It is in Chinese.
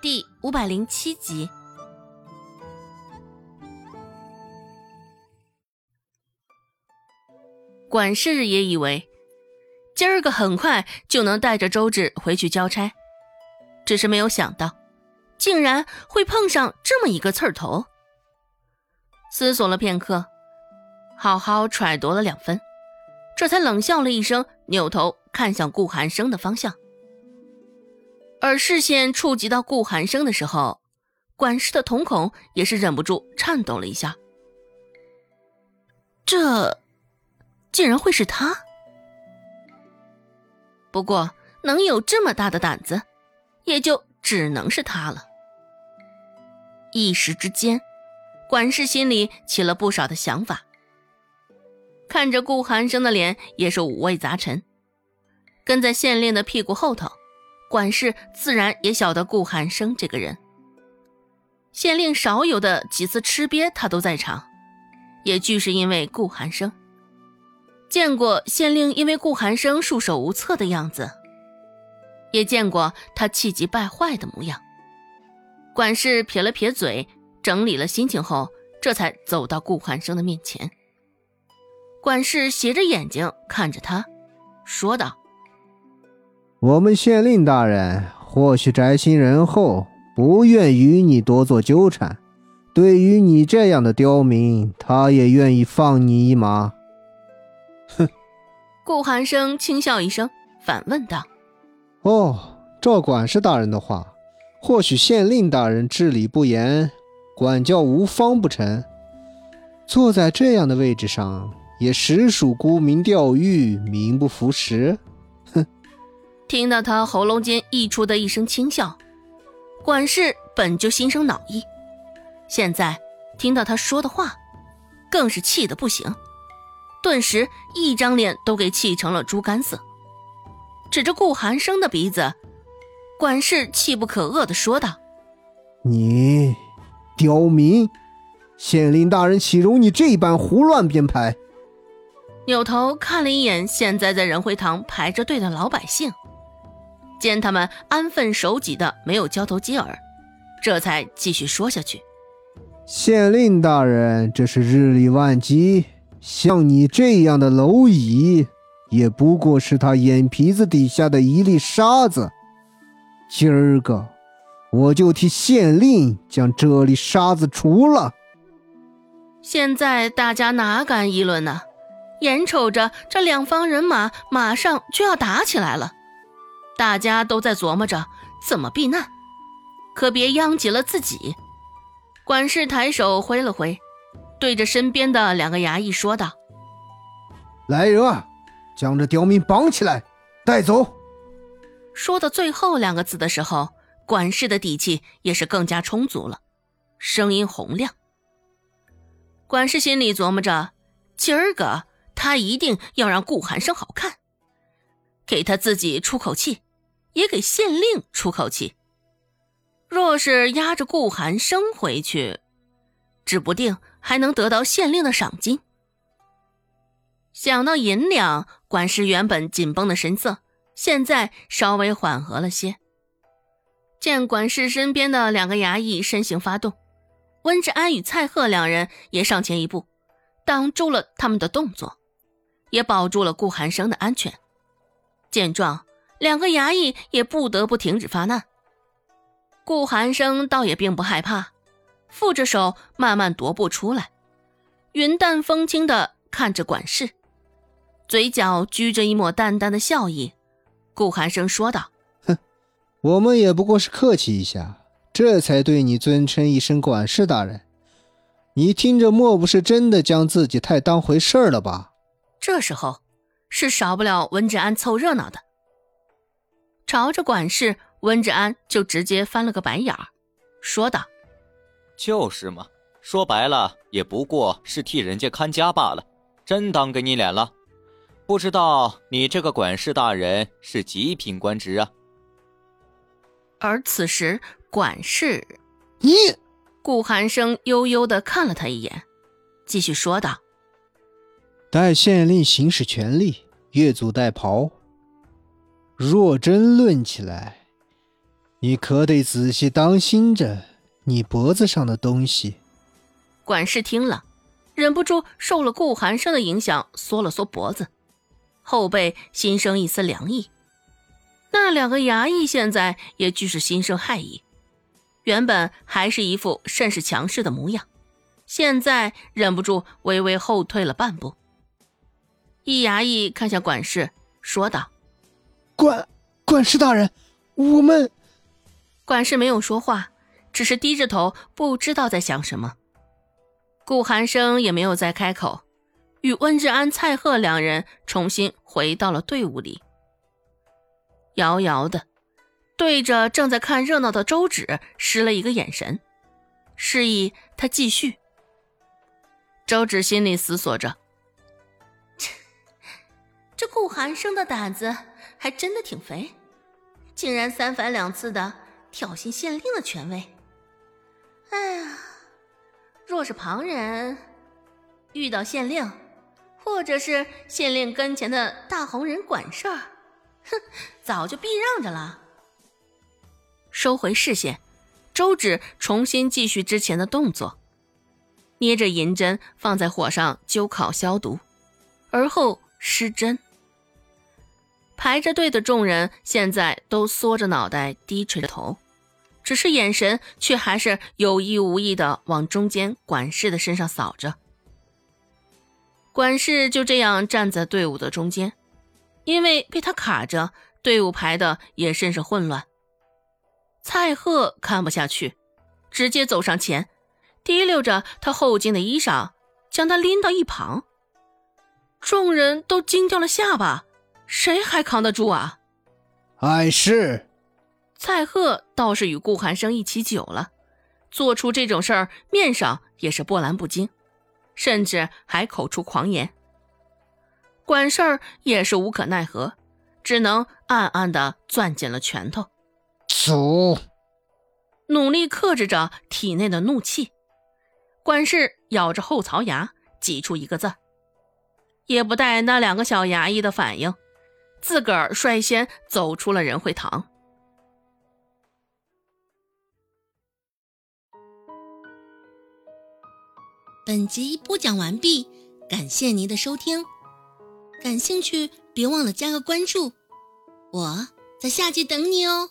第五百零七集。管事也以为今儿个很快就能带着周芷回去交差，只是没有想到，竟然会碰上这么一个刺儿头。思索了片刻，好好揣度了两分，这才冷笑了一声，扭头看向顾寒生的方向。而视线触及到顾寒生的时候，管事的瞳孔也是忍不住颤抖了一下。这，竟然会是他？不过能有这么大的胆子，也就只能是他了。一时之间，管事心里起了不少的想法。看着顾寒生的脸，也是五味杂陈。跟在县令的屁股后头。管事自然也晓得顾寒生这个人，县令少有的几次吃瘪，他都在场，也俱是因为顾寒生。见过县令因为顾寒生束手无策的样子，也见过他气急败坏的模样。管事撇了撇嘴，整理了心情后，这才走到顾寒生的面前。管事斜着眼睛看着他，说道。我们县令大人或许宅心仁厚，不愿与你多做纠缠。对于你这样的刁民，他也愿意放你一马。哼！顾寒生轻笑一声，反问道：“哦，照管事大人的话，或许县令大人治理不严，管教无方不成。坐在这样的位置上，也实属沽名钓誉，名不符实。”听到他喉咙间溢出的一声轻笑，管事本就心生恼意，现在听到他说的话，更是气得不行，顿时一张脸都给气成了猪肝色，指着顾寒生的鼻子，管事气不可遏的说道：“你，刁民，县令大人岂容你这般胡乱编排？”扭头看了一眼现在在仁惠堂排着队的老百姓。见他们安分守己的，没有交头接耳，这才继续说下去。县令大人，这是日理万机，像你这样的蝼蚁，也不过是他眼皮子底下的一粒沙子。今儿个，我就替县令将这粒沙子除了。现在大家哪敢议论呢？眼瞅着这两方人马马上就要打起来了。大家都在琢磨着怎么避难，可别殃及了自己。管事抬手挥了挥，对着身边的两个衙役说道：“来人啊，将这刁民绑起来，带走。”说到最后两个字的时候，管事的底气也是更加充足了，声音洪亮。管事心里琢磨着，今儿个他一定要让顾寒生好看，给他自己出口气。也给县令出口气。若是押着顾寒生回去，指不定还能得到县令的赏金。想到银两，管事原本紧绷的神色，现在稍微缓和了些。见管事身边的两个衙役身形发动，温志安与蔡贺两人也上前一步，挡住了他们的动作，也保住了顾寒生的安全。见状。两个衙役也不得不停止发难。顾寒生倒也并不害怕，负着手慢慢踱步出来，云淡风轻的看着管事，嘴角拘着一抹淡淡的笑意。顾寒生说道：“哼，我们也不过是客气一下，这才对你尊称一声管事大人。你听着，莫不是真的将自己太当回事了吧？”这时候是少不了文治安凑热闹的。朝着管事温志安就直接翻了个白眼儿，说道：“就是嘛，说白了也不过是替人家看家罢了，真当给你脸了？不知道你这个管事大人是极品官职啊。”而此时，管事你顾寒生悠悠的看了他一眼，继续说道：“待县令行使权力，越俎代庖。”若真论起来，你可得仔细当心着你脖子上的东西。管事听了，忍不住受了顾寒生的影响，缩了缩脖子，后背心生一丝凉意。那两个衙役现在也俱是心生害意，原本还是一副甚是强势的模样，现在忍不住微微后退了半步。一衙役看向管事，说道：“管管事大人，我们……”管事没有说话，只是低着头，不知道在想什么。顾寒生也没有再开口，与温志安、蔡贺两人重新回到了队伍里。遥遥的，对着正在看热闹的周芷施了一个眼神，示意他继续。周芷心里思索着：这顾寒生的胆子还真的挺肥，竟然三番两次的挑衅县令的权威。哎呀，若是旁人遇到县令，或者是县令跟前的大红人管事儿。哼，早就避让着了。收回视线，周芷重新继续之前的动作，捏着银针放在火上灸烤消毒，而后施针。排着队的众人现在都缩着脑袋，低垂着头，只是眼神却还是有意无意的往中间管事的身上扫着。管事就这样站在队伍的中间。因为被他卡着，队伍排的也甚是混乱。蔡贺看不下去，直接走上前，提溜着他后襟的衣裳，将他拎到一旁。众人都惊掉了下巴，谁还扛得住啊？碍事。蔡贺倒是与顾寒生一起久了，做出这种事儿，面上也是波澜不惊，甚至还口出狂言。管事儿也是无可奈何，只能暗暗的攥紧了拳头，走，努力克制着体内的怒气。管事咬着后槽牙，挤出一个字，也不待那两个小衙役的反应，自个儿率先走出了仁惠堂。本集播讲完毕，感谢您的收听。感兴趣，别忘了加个关注，我在下集等你哦。